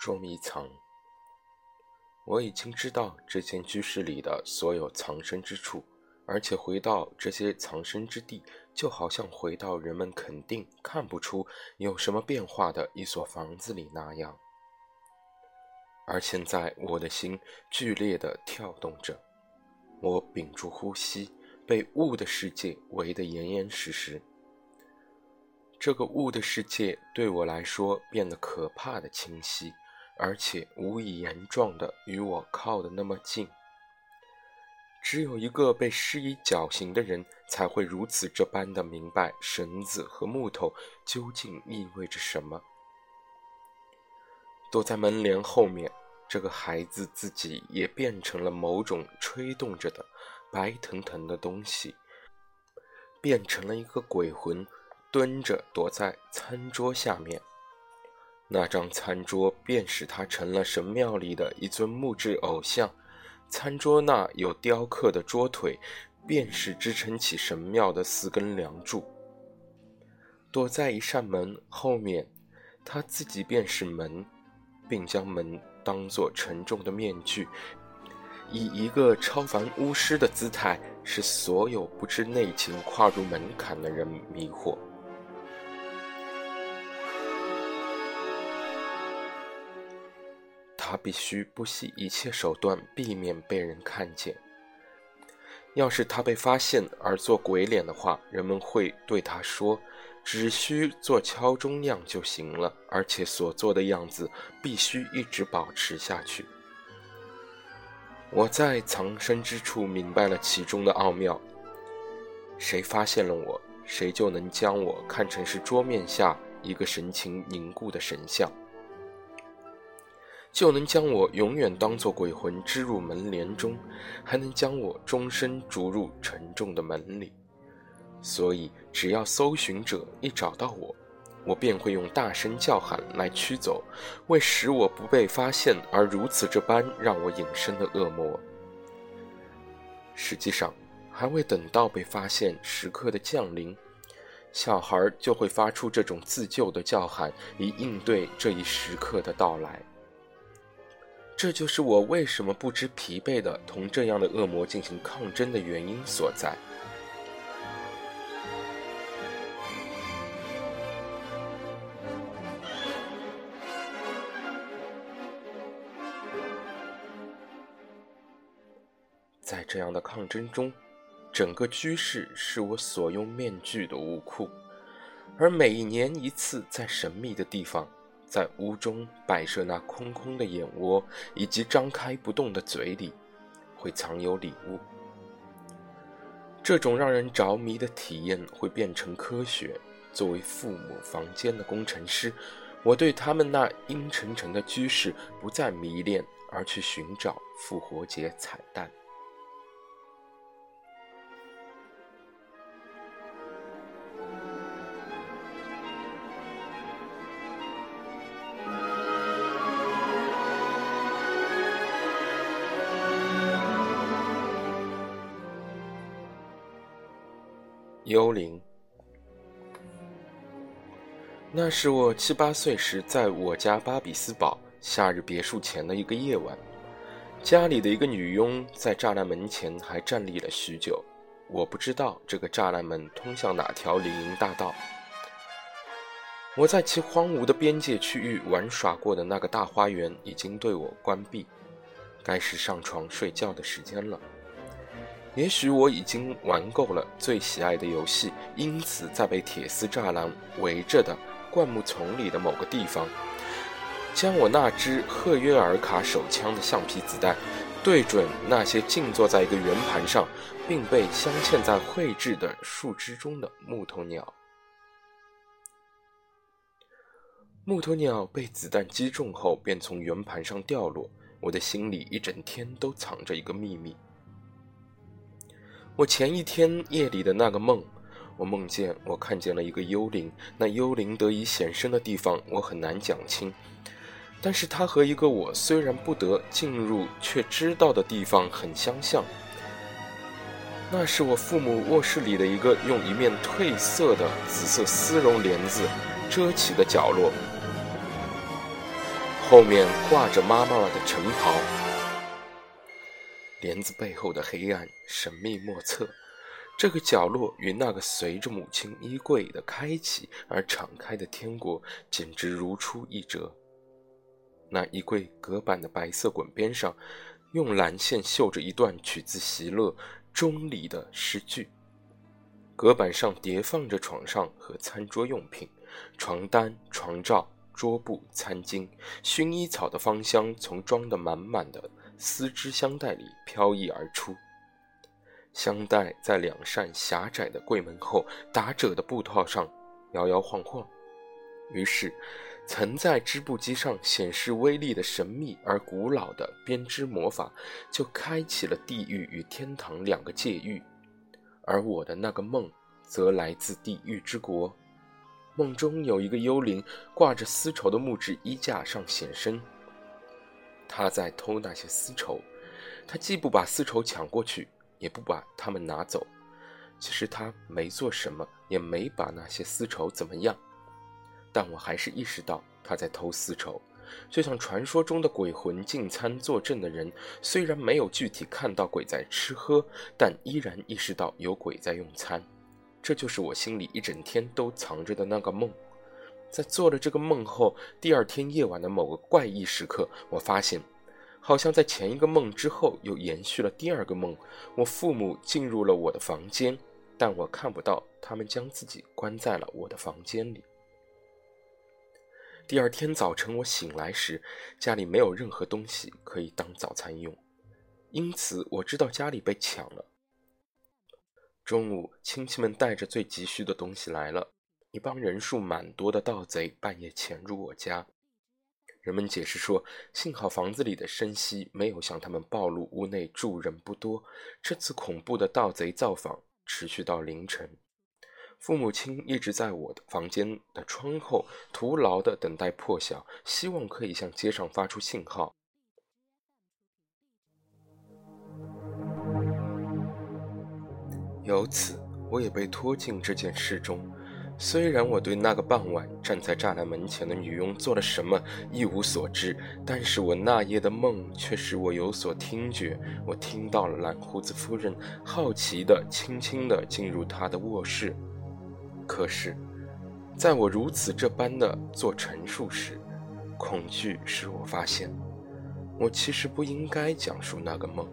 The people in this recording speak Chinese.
捉迷藏。我已经知道这间居室里的所有藏身之处，而且回到这些藏身之地，就好像回到人们肯定看不出有什么变化的一所房子里那样。而现在，我的心剧烈地跳动着，我屏住呼吸，被雾的世界围得严严实实。这个雾的世界对我来说变得可怕的清晰，而且无以言状的与我靠得那么近。只有一个被施以绞刑的人，才会如此这般的明白绳子和木头究竟意味着什么。躲在门帘后面，这个孩子自己也变成了某种吹动着的白腾腾的东西，变成了一个鬼魂，蹲着躲在餐桌下面。那张餐桌便使他成了神庙里的一尊木质偶像，餐桌那有雕刻的桌腿，便是支撑起神庙的四根梁柱。躲在一扇门后面，他自己便是门。并将门当作沉重的面具，以一个超凡巫师的姿态，使所有不知内情跨入门槛的人迷惑。他必须不惜一切手段避免被人看见。要是他被发现而做鬼脸的话，人们会对他说。只需做敲钟样就行了，而且所做的样子必须一直保持下去。我在藏身之处明白了其中的奥妙。谁发现了我，谁就能将我看成是桌面下一个神情凝固的神像，就能将我永远当作鬼魂织入门帘中，还能将我终身逐入沉重的门里。所以，只要搜寻者一找到我，我便会用大声叫喊来驱走，为使我不被发现而如此这般让我隐身的恶魔。实际上，还未等到被发现时刻的降临，小孩就会发出这种自救的叫喊，以应对这一时刻的到来。这就是我为什么不知疲惫的同这样的恶魔进行抗争的原因所在。在这样的抗争中，整个居室是我所用面具的屋库，而每年一次，在神秘的地方，在屋中摆设那空空的眼窝以及张开不动的嘴里，会藏有礼物。这种让人着迷的体验会变成科学。作为父母房间的工程师，我对他们那阴沉沉的居室不再迷恋，而去寻找复活节彩蛋。幽灵，那是我七八岁时在我家巴比斯堡夏日别墅前的一个夜晚。家里的一个女佣在栅栏门前还站立了许久。我不知道这个栅栏门通向哪条林荫大道。我在其荒芜的边界区域玩耍过的那个大花园已经对我关闭，该是上床睡觉的时间了。也许我已经玩够了最喜爱的游戏，因此在被铁丝栅栏围着的灌木丛里的某个地方，将我那支赫约尔卡手枪的橡皮子弹对准那些静坐在一个圆盘上，并被镶嵌在绘制的树枝中的木头鸟。木头鸟被子弹击中后便从圆盘上掉落，我的心里一整天都藏着一个秘密。我前一天夜里的那个梦，我梦见我看见了一个幽灵。那幽灵得以显身的地方，我很难讲清。但是它和一个我虽然不得进入却知道的地方很相像。那是我父母卧室里的一个用一面褪色的紫色丝绒帘子遮起的角落。后面挂着妈妈的晨袍，帘子背后的黑暗神秘莫测。这个角落与那个随着母亲衣柜的开启而敞开的天国，简直如出一辙。那衣柜隔板的白色滚边上，用蓝线绣着一段取自席勒《钟离》的诗句。隔板上叠放着床上和餐桌用品，床单、床罩、桌布、餐巾，薰衣草的芳香从装得满满的丝织香袋里飘逸而出。香袋在两扇狭窄的柜门后打褶的布套上摇摇晃晃，于是，曾在织布机上显示威力的神秘而古老的编织魔法就开启了地狱与天堂两个界域，而我的那个梦则来自地狱之国。梦中有一个幽灵挂着丝绸的木质衣架上显身，他在偷那些丝绸，他既不把丝绸抢过去。也不把它们拿走。其实他没做什么，也没把那些丝绸怎么样。但我还是意识到他在偷丝绸，就像传说中的鬼魂进餐作证的人，虽然没有具体看到鬼在吃喝，但依然意识到有鬼在用餐。这就是我心里一整天都藏着的那个梦。在做了这个梦后，第二天夜晚的某个怪异时刻，我发现。好像在前一个梦之后又延续了第二个梦。我父母进入了我的房间，但我看不到他们将自己关在了我的房间里。第二天早晨我醒来时，家里没有任何东西可以当早餐用，因此我知道家里被抢了。中午，亲戚们带着最急需的东西来了，一帮人数蛮多的盗贼半夜潜入我家。人们解释说，幸好房子里的声息没有向他们暴露屋内住人不多。这次恐怖的盗贼造访持续到凌晨。父母亲一直在我的房间的窗后徒劳地等待破晓，希望可以向街上发出信号。由此，我也被拖进这件事中。虽然我对那个傍晚站在栅栏门前的女佣做了什么一无所知，但是我那夜的梦却使我有所听觉。我听到了蓝胡子夫人好奇地、轻轻地进入她的卧室。可是，在我如此这般的做陈述时，恐惧使我发现，我其实不应该讲述那个梦。